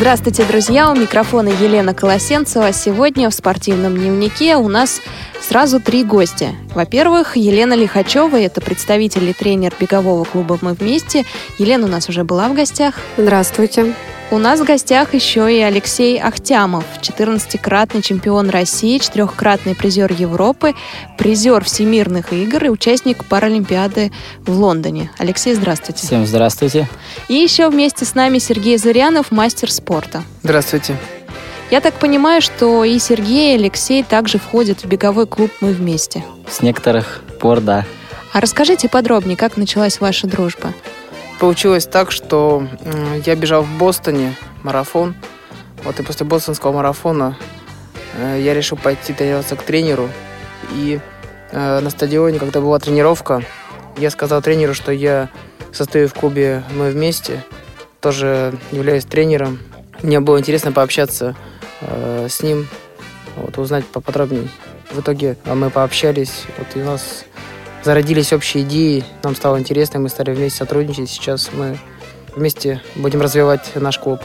Здравствуйте, друзья! У микрофона Елена Колосенцева. Сегодня в спортивном дневнике у нас сразу три гостя. Во-первых, Елена Лихачева, это представитель и тренер бегового клуба «Мы вместе». Елена у нас уже была в гостях. Здравствуйте. У нас в гостях еще и Алексей Ахтямов, 14-кратный чемпион России, четырехкратный призер Европы, призер всемирных игр и участник Паралимпиады в Лондоне. Алексей, здравствуйте. Всем здравствуйте. И еще вместе с нами Сергей Зырянов, мастер спорта. Здравствуйте. Я так понимаю, что и Сергей, и Алексей также входят в беговой клуб «Мы вместе». С некоторых пор, да. А расскажите подробнее, как началась ваша дружба? Получилось так, что я бежал в Бостоне марафон. Вот и после бостонского марафона э, я решил пойти тренироваться к тренеру. И э, на стадионе, когда была тренировка, я сказал тренеру, что я состою в клубе «Мы вместе», тоже являюсь тренером. Мне было интересно пообщаться э, с ним, вот, узнать поподробнее. В итоге мы пообщались, вот, и у нас зародились общие идеи, нам стало интересно, мы стали вместе сотрудничать. Сейчас мы вместе будем развивать наш клуб.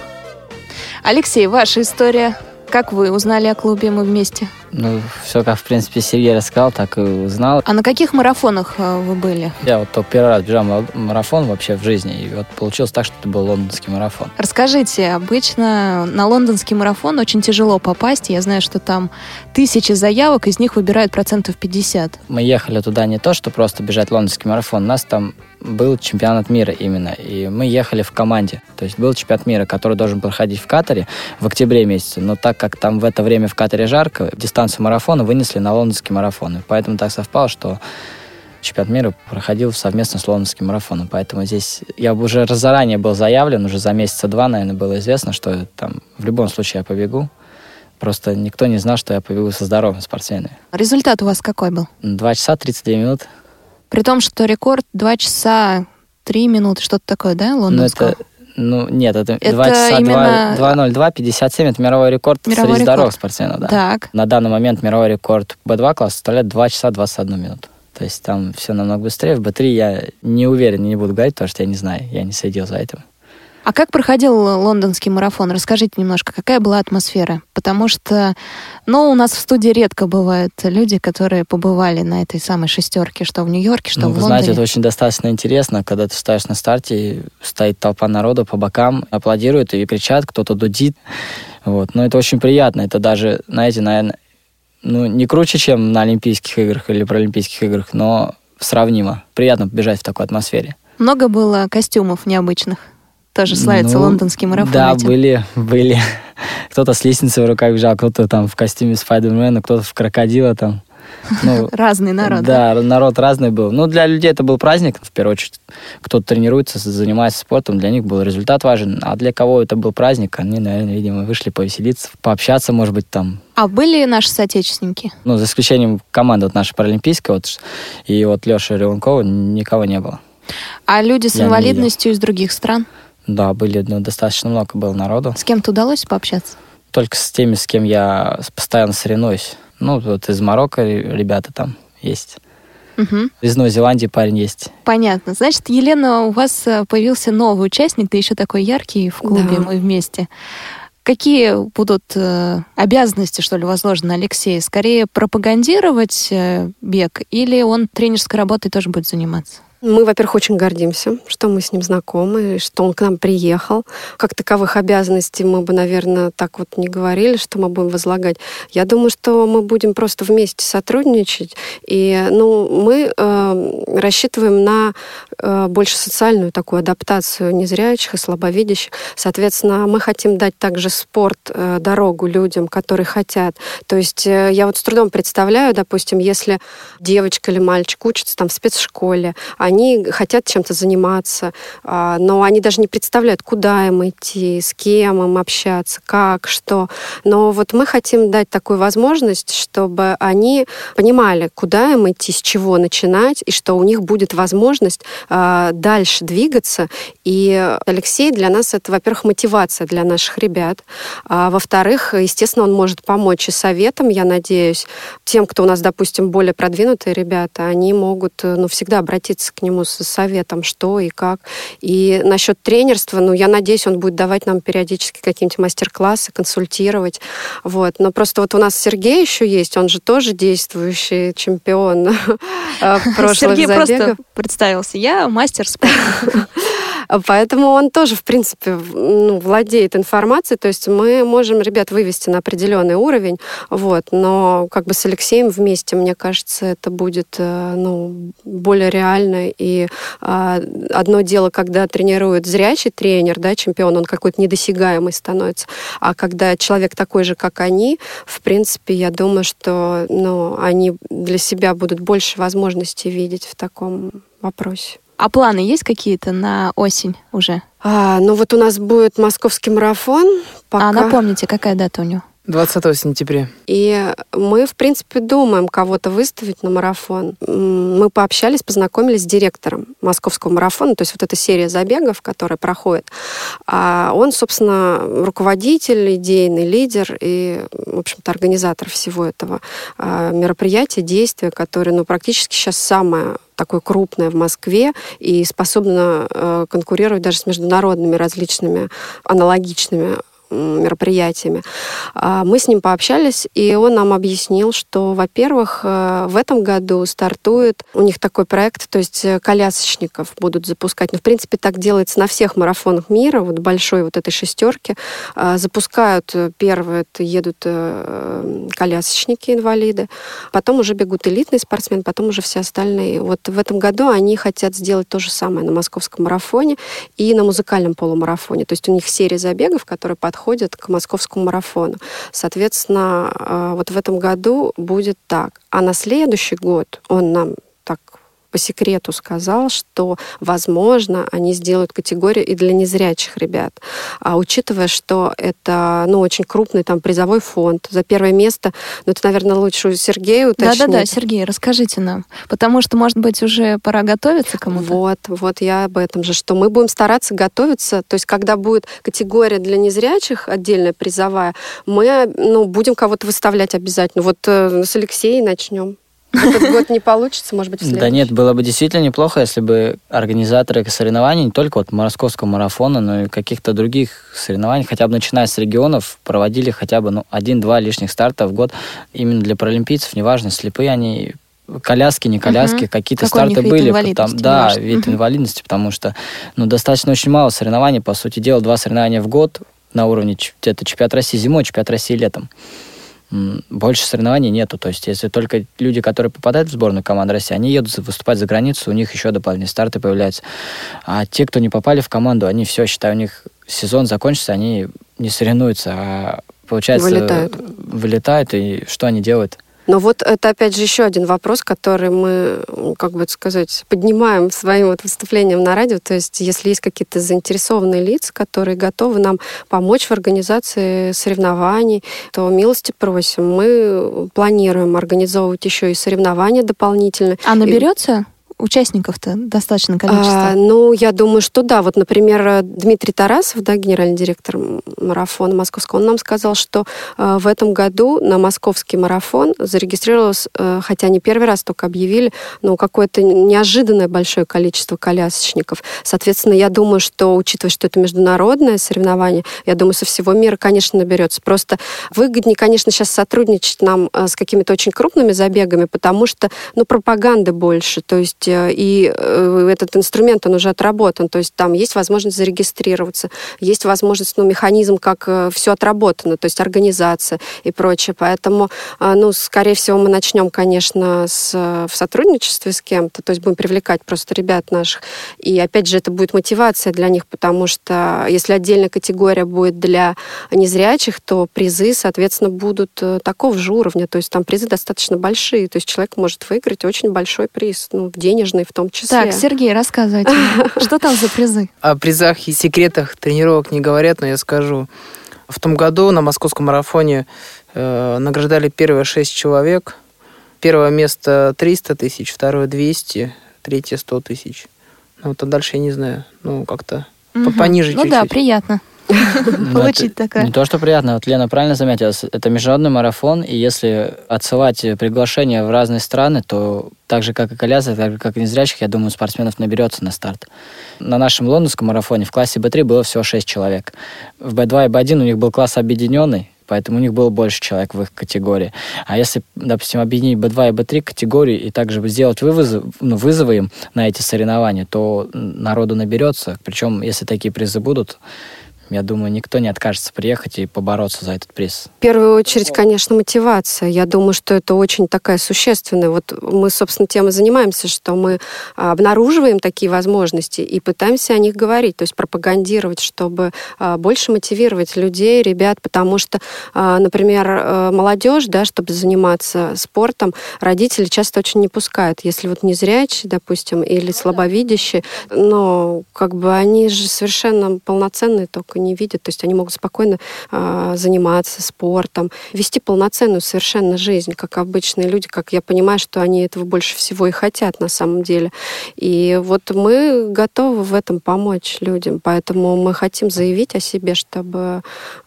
Алексей, ваша история. Как вы узнали о клубе «Мы вместе»? Ну, все, как, в принципе, Сергей рассказал, так и узнал. А на каких марафонах э, вы были? Я вот только первый раз бежал марафон вообще в жизни, и вот получилось так, что это был лондонский марафон. Расскажите, обычно на лондонский марафон очень тяжело попасть. Я знаю, что там тысячи заявок, из них выбирают процентов 50. Мы ехали туда не то, что просто бежать лондонский марафон, у нас там был чемпионат мира именно, и мы ехали в команде. То есть был чемпионат мира, который должен проходить в Катаре в октябре месяце, но так как там в это время в Катаре жарко, дистанцию марафона вынесли на лондонский марафон. И поэтому так совпало, что чемпионат мира проходил совместно с лондонским марафоном. Поэтому здесь я уже заранее был заявлен, уже за месяца два, наверное, было известно, что там в любом случае я побегу. Просто никто не знал, что я побегу со здоровым спортсменом. Результат у вас какой был? Два часа 32 минуты. При том, что рекорд 2 часа 3 минуты, что-то такое, да, лондонского? Ну, это, ну, нет, это, это 2 часа именно... 2.02, 57, это мировой рекорд мировой среди рекорд. здоровых спортсменов, да. Так. На данный момент мировой рекорд B2 класса составляет 2 часа 21 минуту. То есть там все намного быстрее. В B3 я не уверен, не буду говорить, потому что я не знаю, я не следил за этим. А как проходил лондонский марафон? Расскажите немножко, какая была атмосфера? Потому что, ну, у нас в студии редко бывают люди, которые побывали на этой самой шестерке, что в Нью-Йорке, что ну, в Лондоне. знаете, это очень достаточно интересно, когда ты стоишь на старте, стоит толпа народа по бокам, аплодируют и кричат, кто-то дудит. Вот. Но это очень приятно. Это даже, знаете, наверное, ну, не круче, чем на Олимпийских играх или Паралимпийских играх, но сравнимо. Приятно бежать в такой атмосфере. Много было костюмов необычных? Тоже славится Ну, лондонский марафон. Да, этим. были, были. Кто-то с лестницей в руках бежал, кто-то там в костюме Спайдермена, кто-то в крокодила там. Ну, Разный народ. Да, народ разный был. Ну, для людей это был праздник, в первую очередь. Кто-то тренируется, занимается спортом, для них был результат важен. А для кого это был праздник, они, наверное, видимо, вышли повеселиться, пообщаться, может быть, там. А были наши соотечественники? Ну, за исключением команды вот нашей паралимпийской, вот, и вот Леши Реванкова, никого не было. А люди с Я инвалидностью из других стран? Да, были, ну, достаточно много было народу. С кем-то удалось пообщаться? Только с теми, с кем я постоянно соревнуюсь. Ну, вот из Марокко ребята там есть. Мгм. Из Новой Зеландии парень есть. Понятно. Значит, Елена, у вас э, появился новый участник, ты еще такой яркий в клубе Да. «Мы вместе». Какие будут э, обязанности, что ли, возложены на Алексея? Скорее пропагандировать э, бег или он тренерской работой тоже будет заниматься? Мы, во-первых, очень гордимся, что мы с ним знакомы, что он к нам приехал. Как таковых обязанностей мы бы, наверное, так вот не говорили, что мы будем возлагать. Я думаю, что мы будем просто вместе сотрудничать. И ну, мы э, рассчитываем на э, больше социальную такую адаптацию незрячих и слабовидящих. Соответственно, мы хотим дать также спорт, э, дорогу людям, которые хотят. То есть э, я вот с трудом представляю, допустим, если девочка или мальчик учится там в спецшколе, они хотят чем-то заниматься, а, но они даже не представляют, куда им идти, с кем им общаться, как, что. Но вот мы хотим дать такую возможность, чтобы они понимали, куда им идти, с чего начинать, и что у них будет возможность э, дальше двигаться. И Алексей для нас это, во-первых, мотивация для наших ребят. А, во-вторых, естественно, он может помочь и советом, я надеюсь. Тем, кто у нас, допустим, более продвинутые ребята, они могут ну, всегда обратиться к нему с советом, что и как. И насчет тренерства, ну, я надеюсь, он будет давать нам периодически какие-нибудь мастер-классы, консультировать. Вот. Но просто вот у нас Сергей еще есть, он же тоже действующий чемпион э, прошлых Сергей забегов. просто представился. Я мастер спорта. Поэтому он тоже, в принципе, ну, владеет информацией, то есть мы можем ребят вывести на определенный уровень, вот, но как бы с Алексеем вместе, мне кажется, это будет э, ну, более реально. И а, одно дело, когда тренирует зрячий тренер, да, чемпион, он какой-то недосягаемый становится, а когда человек такой же, как они, в принципе, я думаю, что ну, они для себя будут больше возможностей видеть в таком вопросе. А планы есть какие-то на осень уже? А, ну вот у нас будет московский марафон. Пока... А напомните, какая дата у него? 20 сентября. И мы, в принципе, думаем кого-то выставить на марафон. Мы пообщались, познакомились с директором московского марафона, то есть вот эта серия забегов, которая проходит. А он, собственно, руководитель, идейный лидер и, в общем-то, организатор всего этого а, мероприятия, действия, которое, ну, практически сейчас самое такое крупное в Москве и способна э, конкурировать даже с международными различными аналогичными мероприятиями. А, мы с ним пообщались, и он нам объяснил, что, во-первых, э, в этом году стартует у них такой проект, то есть э, колясочников будут запускать. Ну, в принципе, так делается на всех марафонах мира, вот большой вот этой шестерки. А, запускают э, первые, едут колясочники, инвалиды, потом уже бегут элитные спортсмены, потом уже все остальные. Вот в этом году они хотят сделать то же самое на московском марафоне и на музыкальном полумарафоне. То есть у них серия забегов, которые подходят подходят к московскому марафону. Соответственно, э, вот в этом году будет так. А на следующий год он нам по секрету сказал, что, возможно, они сделают категорию и для незрячих ребят. А учитывая, что это ну, очень крупный там призовой фонд за первое место, ну, это, наверное, лучше у Сергея уточнить. Да-да-да, Сергей, расскажите нам. Потому что, может быть, уже пора готовиться кому-то. Вот, вот я об этом же, что мы будем стараться готовиться. То есть, когда будет категория для незрячих, отдельная призовая, мы ну, будем кого-то выставлять обязательно. Вот э, с Алексеем начнем. Этот год не получится, может быть, в Да нет, было бы действительно неплохо, если бы организаторы соревнований, не только вот московского марафона, но и каких-то других соревнований, хотя бы начиная с регионов, проводили хотя бы ну, один-два лишних старта в год именно для паралимпийцев, неважно, слепые они коляски, не коляски, угу. какие-то Какой старты были. Там, да, может. вид угу. инвалидности, потому что ну, достаточно очень мало соревнований, по сути дела, два соревнования в год на уровне это чемпионат России зимой, чемпионат России летом больше соревнований нету. То есть, если только люди, которые попадают в сборную команды России, они едут выступать за границу, у них еще дополнительные старты появляются. А те, кто не попали в команду, они все, считаю, у них сезон закончится, они не соревнуются, а получается... Вылетают. Вылетают, и что они делают? Но вот это, опять же, еще один вопрос, который мы, как бы сказать, поднимаем своим вот выступлением на радио. То есть, если есть какие-то заинтересованные лица, которые готовы нам помочь в организации соревнований, то милости просим. Мы планируем организовывать еще и соревнования дополнительные. А наберется? Участников-то достаточно количество? А, ну, я думаю, что да. Вот, например, Дмитрий Тарасов, да, генеральный директор марафона московского, он нам сказал, что э, в этом году на московский марафон зарегистрировалось, э, хотя не первый раз только объявили, но какое-то неожиданное большое количество колясочников. Соответственно, я думаю, что, учитывая, что это международное соревнование, я думаю, со всего мира, конечно, наберется. Просто выгоднее, конечно, сейчас сотрудничать нам э, с какими-то очень крупными забегами, потому что, ну, пропаганды больше. То есть есть э, и э, этот инструмент, он уже отработан, то есть там есть возможность зарегистрироваться, есть возможность, ну, механизм, как э, все отработано, то есть организация и прочее. Поэтому, ну, скорее всего, мы начнем, конечно, с, в сотрудничестве с кем-то, то есть будем привлекать просто ребят наших. И, опять же, это будет мотивация для них, потому что если отдельная категория будет для незрячих, то призы, соответственно, будут такого же уровня, то есть там призы достаточно большие, то есть человек может выиграть очень большой приз, ну, в денежный в том числе. Так, Сергей, рассказывайте. Что там за призы? О призах и секретах тренировок не говорят, но я скажу. В том году на московском марафоне э, награждали первые шесть человек. Первое место 300 тысяч, второе 200, третье 100 тысяч. Ну, вот, а дальше я не знаю. Ну, как-то Мгм. пониже Ну да, чуть-чуть. приятно получить это такое. Не то, что приятно. Вот Лена правильно заметила. Это международный марафон, и если отсылать приглашения в разные страны, то так же, как и колясок, так же, как и незрячих, я думаю, спортсменов наберется на старт. На нашем лондонском марафоне в классе Б3 было всего 6 человек. В Б2 и Б1 у них был класс объединенный, поэтому у них было больше человек в их категории. А если, допустим, объединить Б2 и Б3 категории и также сделать вывозы, ну, вызовы им на эти соревнования, то народу наберется. Причем, если такие призы будут, я думаю, никто не откажется приехать и побороться за этот приз. В первую очередь, конечно, мотивация. Я думаю, что это очень такая существенная. Вот мы, собственно, тем и занимаемся, что мы обнаруживаем такие возможности и пытаемся о них говорить, то есть пропагандировать, чтобы а, больше мотивировать людей, ребят, потому что, а, например, э, молодежь, да, чтобы заниматься спортом, родители часто очень не пускают. Если вот незрячий, допустим, или слабовидящий, но как бы они же совершенно полноценные, только не видят, то есть они могут спокойно а, заниматься спортом, вести полноценную совершенно жизнь, как обычные люди, как я понимаю, что они этого больше всего и хотят на самом деле. И вот мы готовы в этом помочь людям, поэтому мы хотим заявить о себе, чтобы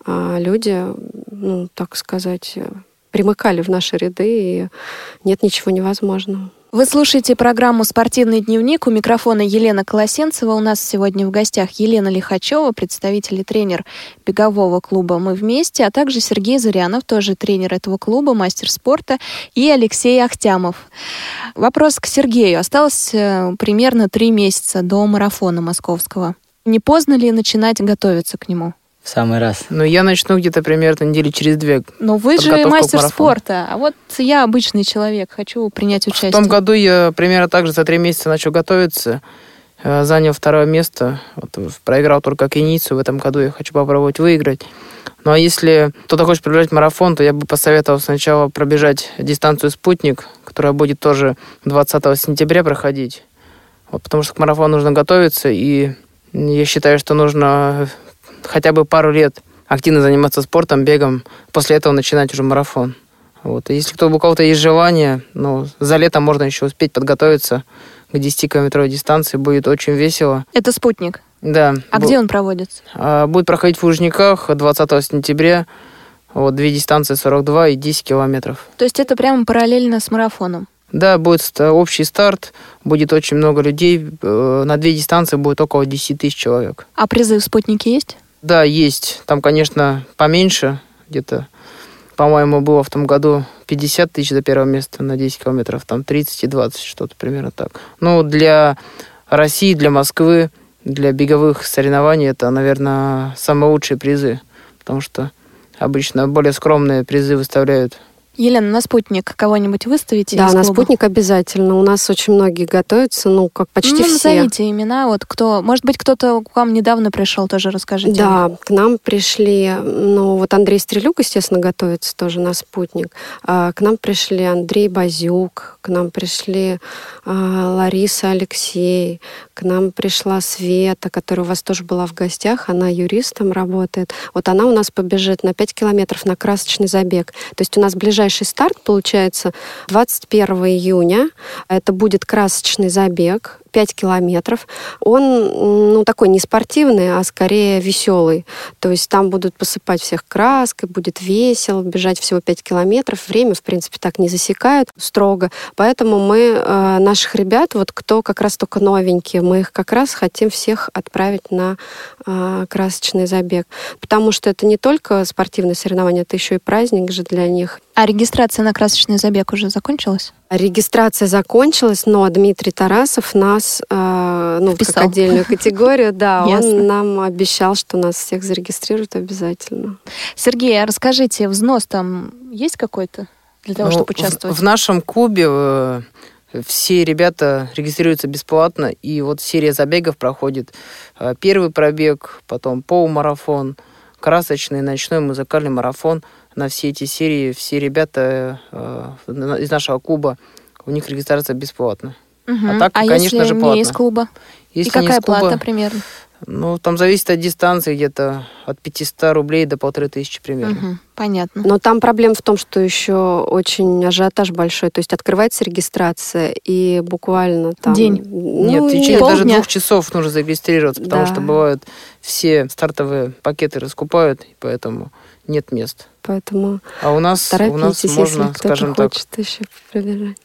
а, люди, ну, так сказать, примыкали в наши ряды, и нет ничего невозможного. Вы слушаете программу «Спортивный дневник». У микрофона Елена Колосенцева. У нас сегодня в гостях Елена Лихачева, представитель и тренер бегового клуба «Мы вместе», а также Сергей Зырянов, тоже тренер этого клуба, мастер спорта, и Алексей Ахтямов. Вопрос к Сергею. Осталось э, примерно три месяца до марафона московского. Не поздно ли начинать готовиться к нему? Самый раз. Ну, я начну где-то примерно недели через две. Но вы же мастер спорта, а вот я обычный человек, хочу принять участие. В том году я примерно так же за три месяца начал готовиться. Э, Занял второе место. Вот, э, проиграл только кенийцу. В этом году я хочу попробовать выиграть. Ну а если кто-то хочет пробежать марафон, то я бы посоветовал сначала пробежать дистанцию «Спутник», которая будет тоже 20 сентября проходить. Вот, потому что к марафону нужно готовиться, и я считаю, что нужно хотя бы пару лет активно заниматься спортом, бегом, после этого начинать уже марафон. Вот. И если кто, у кого-то есть желание, ну, за лето можно еще успеть подготовиться к 10-километровой дистанции, будет очень весело. Это спутник. Да. А Бу- где он проводится? а, Будет проходить в Лужниках 20 сентября. Вот, две дистанции 42 и 10 километров. То есть это прямо параллельно с марафоном. Да, будет общий старт, будет очень много людей. э, На две дистанции будет около 10 тысяч человек. А призы в спутнике есть? Да, есть. Там, конечно, поменьше. Где-то, по-моему, было в том году 50 тысяч за первое место на 10 километров. Там 30 и 20, что-то примерно так. Ну, для России, для Москвы, для беговых соревнований это, наверное, самые лучшие призы. Потому что обычно более скромные призы выставляют Елена, на спутник кого-нибудь выставите? Да, на спутник обязательно. У нас очень многие готовятся, ну, как почти ну, все. назовите имена, вот кто, может быть, кто-то к вам недавно пришел, тоже расскажите. Да, к нам пришли, ну вот Андрей Стрелюк, естественно, готовится тоже на спутник. А, К нам пришли Андрей Базюк, к нам пришли а, Лариса Алексей, к нам пришла Света, которая у вас тоже была в гостях, она юристом работает. Вот она у нас побежит на 5 километров на красочный забег. То есть у нас ближайший старт получается 21 июня. Это будет красочный забег. 5 километров. Он, ну, такой не спортивный, а скорее веселый. То есть там будут посыпать всех краской, будет весело, бежать всего 5 километров. Время, в принципе, так не засекают строго. Поэтому мы э, наших ребят, вот кто как раз только новенькие, мы их как раз хотим всех отправить на э, красочный забег. Потому что это не только спортивное соревнование, это еще и праздник же для них. А регистрация на красочный забег уже закончилась? Регистрация закончилась, но Дмитрий Тарасов нас, э, ну, Вписал. как отдельную категорию, да, он нам обещал, что нас всех зарегистрируют обязательно. Сергей, а расскажите, взнос там есть какой-то для того, Ну, чтобы в- участвовать? В, нашем клубе э, все ребята регистрируются бесплатно, и вот серия забегов проходит. Э, Первый пробег, потом полумарафон, красочный, ночной, музыкальный марафон. На все эти серии все ребята э, из нашего клуба, у них регистрация бесплатна. Мгм. а так, конечно если же, не платно. из клуба? Если И какая скупо, плата примерно? Ну, там зависит от дистанции, где-то от 500 рублей до полторы тысячи примерно. Мгм, понятно. Но там проблема в том, что еще очень ажиотаж большой. То есть открывается регистрация, и буквально там... День. Нет, Ну, в течение полдня. даже двух часов нужно зарегистрироваться, потому Да. что бывают все стартовые пакеты раскупают, и поэтому нет мест. Поэтому А у нас, у нас можно, если кто-то скажем так, хочет еще пробежать.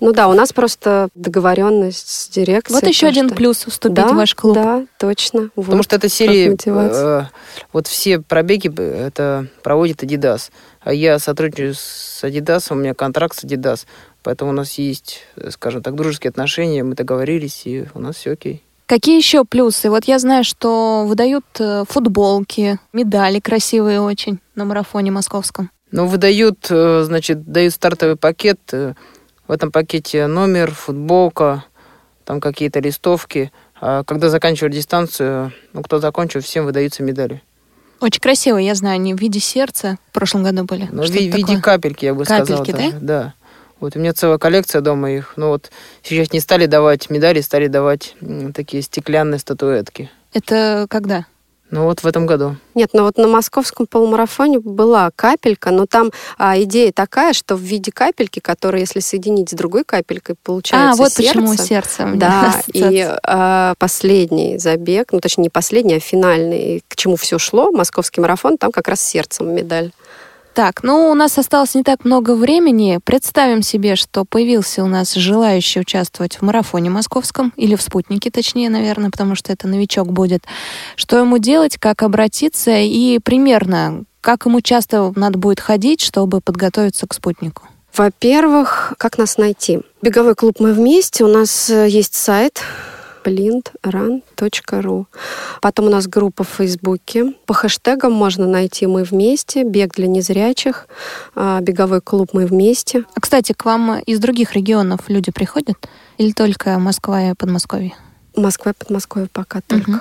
Ну да, у нас просто договоренность с дирекцией. Вот еще один что- плюс вступить да, в ваш клуб. Да, точно. Потому Вот. что это серии, э, вот все пробеги это проводит Adidas. А я сотрудничаю с Adidas, у меня контракт с Adidas. Поэтому у нас есть, э, скажем так, дружеские отношения, мы договорились, и у нас все окей. Какие еще плюсы? Вот я знаю, что выдают э, футболки, медали красивые очень на марафоне московском. Ну, выдают, э, значит, дают стартовый пакет. В этом пакете номер, футболка, там какие-то листовки. А когда заканчивают дистанцию, ну, кто закончил, всем выдаются медали. Очень красивые, я знаю, они в виде сердца в прошлом году были. Ну, в виде такое. капельки, я бы сказал. Капельки, даже. Да. Вот у меня целая коллекция дома их. Ну вот сейчас не стали давать медали, стали давать такие стеклянные статуэтки. Это когда? Ну вот в этом году. Нет, ну вот на московском полумарафоне была капелька, но там а, идея такая, что в виде капельки, которая, если соединить с другой капелькой, получается а, вот сердце. почему сердце. Да, и а, последний забег, ну точнее не последний, а финальный, к чему все шло, московский марафон, там как раз с сердцем медаль. Так, ну у нас осталось не так много времени. Представим себе, что появился у нас желающий участвовать в марафоне московском, или в спутнике, точнее, наверное, потому что это новичок будет. Что ему делать, как обратиться и примерно, как ему часто надо будет ходить, чтобы подготовиться к спутнику? Во-первых, как нас найти? Беговой клуб «Мы вместе». У нас э, есть сайт blindrun.ru. Потом у нас группа в Фейсбуке. По хэштегам можно найти «Мы вместе», «Бег для незрячих», а, «Беговой клуб «Мы вместе». А, кстати, к вам из других регионов люди приходят? Или только Москва и Подмосковье? Москва и Подмосковье пока только. Мгм.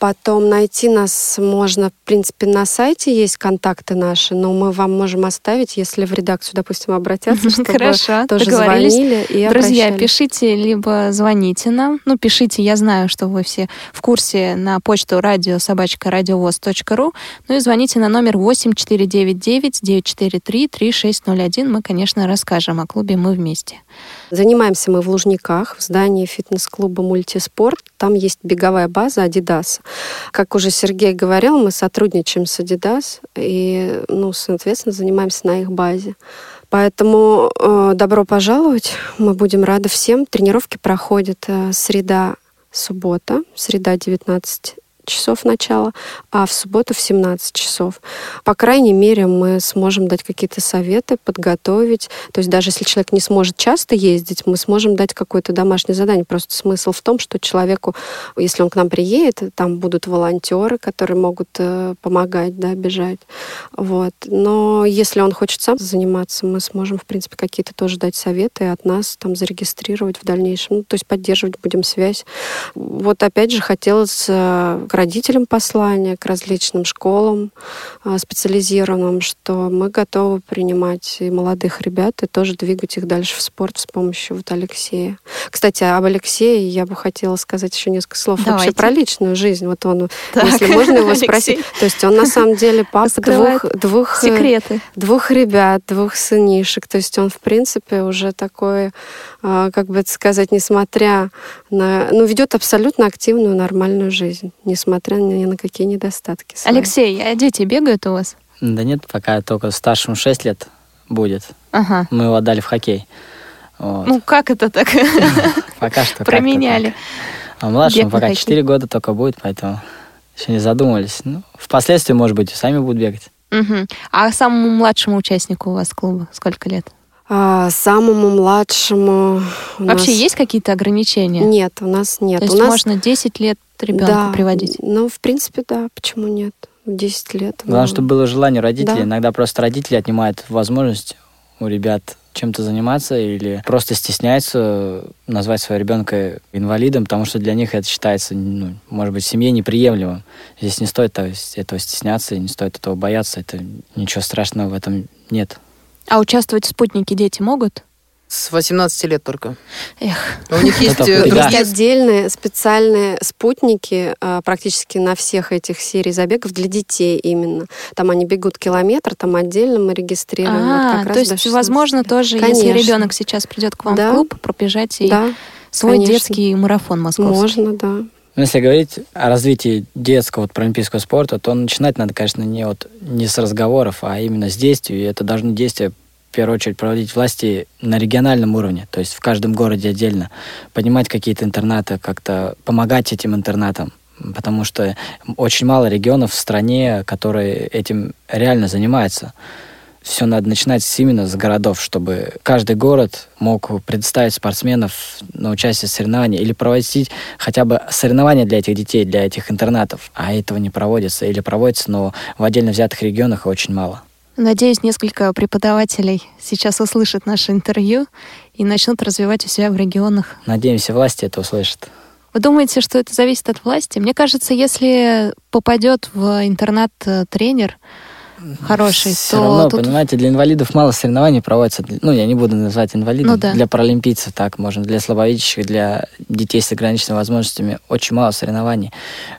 Потом найти нас можно, в принципе, на сайте есть контакты наши, но мы вам можем оставить, если в редакцию, допустим, обратятся, чтобы Хорошо, тоже звонили и Друзья, обращались. пишите, либо звоните нам. Ну, пишите, я знаю, что вы все в курсе на почту радио собачка радиовоз.ру. Ну и звоните на номер 8499-943-3601. Мы, конечно, расскажем о клубе «Мы вместе». Занимаемся мы в Лужниках, в здании фитнес-клуба «Мультиспорт». Там есть беговая база «Адидас». Как уже Сергей говорил, мы сотрудничаем с «Адидас» и, ну, соответственно, занимаемся на их базе. Поэтому э, добро пожаловать. Мы будем рады всем. Тренировки проходят э, среда, суббота. Среда 19 часов начала, а в субботу в 17 часов. По крайней мере, мы сможем дать какие-то советы, подготовить. То есть даже если человек не сможет часто ездить, мы сможем дать какое-то домашнее задание. Просто смысл в том, что человеку, если он к нам приедет, там будут волонтеры, которые могут э, помогать, да, бежать. Вот. Но если он хочет сам заниматься, мы сможем, в принципе, какие-то тоже дать советы от нас там зарегистрировать в дальнейшем. Ну, то есть поддерживать будем связь. Вот опять же хотелось э, родителям послание, к различным школам э, специализированным, что мы готовы принимать и молодых ребят и тоже двигать их дальше в спорт с помощью вот Алексея. Кстати, об Алексее я бы хотела сказать еще несколько слов Давайте. вообще про личную жизнь. Вот он, Так, если можно его спросить. То есть он на самом деле папа двух, двух, э, Секреты. двух ребят, двух сынишек. То есть он, в принципе, уже такой, а, как бы это сказать, несмотря на... Ну, ведет абсолютно активную, нормальную жизнь, несмотря ни на какие недостатки. свои. Алексей, а дети бегают у вас? Да нет, пока только старшему 6 лет будет. Ага. Мы его отдали в хоккей. Вот. Ну, как это так? пока что Променяли. А младшему пока хоккей. 4 года только будет, поэтому еще не задумывались. Ну, впоследствии, может быть, и сами будут бегать. Мгм. А самому младшему участнику у вас клуба сколько лет? А, самому младшему... у Вообще нас- есть какие-то ограничения? Нет, у нас нет. То есть у нас... можно 10 лет ребенку да, приводить? Ну, в принципе, да. Почему нет? 10 лет. Главное, ну, чтобы было желание родителей. Да. Иногда просто родители отнимают возможность у ребят чем-то заниматься или просто стесняются назвать своего ребенка инвалидом, потому что для них это считается, ну, может быть, в семье неприемлемым. Здесь не стоит этого стесняться, и не стоит этого бояться. Это ничего страшного в этом нет. А участвовать в спутнике дети могут? С 18 лет только. Эх. У них есть э, да. Отдельные специальные спутники а, практически на всех этих серий забегов для детей именно. Там они бегут километр, там отдельно мы регистрируем. вот А, как раз то до есть, 16 возможно, лет. тоже, если Конечно. ребенок сейчас придет к вам Да. в клуб, пробежать и Да, свой конечно. детский марафон московский. можно, да. Но Ну, если говорить о развитии детского вот, паралимпийского спорта, то начинать надо, конечно, не, вот, не с разговоров, а именно с действий. И это должны действия в первую очередь проводить власти на региональном уровне, то есть в каждом городе отдельно, поднимать какие-то интернаты, как-то помогать этим интернатам, потому что очень мало регионов в стране, которые этим реально занимаются. Все надо начинать именно с городов, чтобы каждый город мог предоставить спортсменов на участие в соревнованиях или проводить хотя бы соревнования для этих детей, для этих интернатов. А этого не проводится или проводится, но в отдельно взятых регионах очень мало. Надеюсь, несколько преподавателей сейчас услышат наше интервью и начнут развивать у себя в регионах. Надеемся, власти это услышат. Вы думаете, что это зависит от власти? Мне кажется, если попадет в интернат э, тренер хороший, Все то равно, тут понимаете, для инвалидов мало соревнований проводится. Ну, я не буду называть инвалидов. Ну да. Для паралимпийцев так можно. Для слабовидящих, для детей с ограниченными возможностями очень мало соревнований.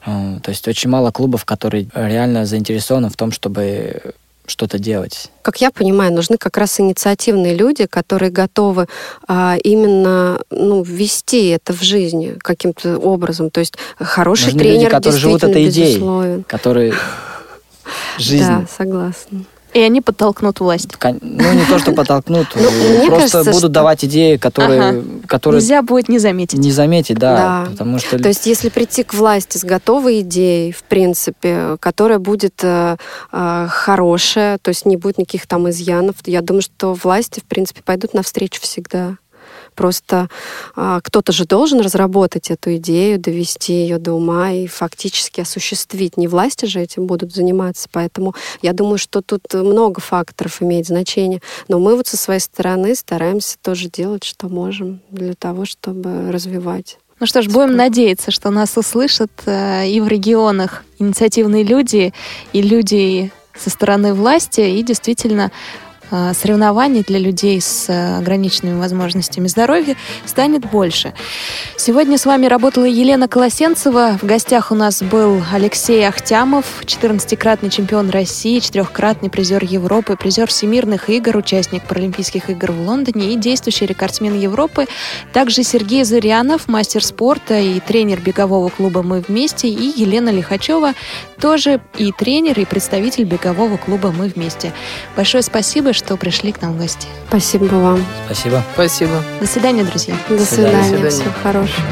Э, То есть очень мало клубов, которые реально заинтересованы в том, чтобы что-то делать. Как я понимаю, нужны как раз инициативные люди, которые готовы а, именно ну, ввести это в жизнь каким-то образом. То есть хороший Нужны тренер люди, которые живут действительно этой идеей, безусловен. которые жизнь. Да, согласна. И они подтолкнут власть. Ну, не то, что подтолкнут, Ну, мне просто будут давать идеи, которые, Нельзя будет не заметить. не заметить, да, Да. потому что То есть, если прийти к власти с готовой идеей, в принципе, которая будет э, э, хорошая, то есть не будет никаких там изъянов, я думаю, что власти, в принципе, пойдут навстречу всегда. Просто а, кто-то же должен разработать эту идею, довести ее до ума и фактически осуществить. Не власти же этим будут заниматься. Поэтому я думаю, что тут много факторов имеет значение. Но мы вот со своей стороны стараемся тоже делать, что можем для того, чтобы развивать. Ну что ж, будем надеяться, что нас услышат э, и в регионах инициативные люди, и люди со стороны власти, и действительно соревнований для людей с э, ограниченными возможностями здоровья станет больше. Сегодня с вами работала Елена Колосенцева. В гостях у нас был Алексей Ахтямов, 14-кратный чемпион России, четырехкратный призер Европы, призер всемирных игр, участник Паралимпийских игр в Лондоне и действующий рекордсмен Европы. Также Сергей Зырянов, мастер спорта и тренер бегового клуба «Мы вместе», и Елена Лихачева, тоже и тренер, и представитель бегового клуба «Мы вместе». Большое спасибо, что пришли к нам в гости. Спасибо вам. спасибо. Спасибо. До свидания, друзья. До свидания. До свидания. Всего хорошего.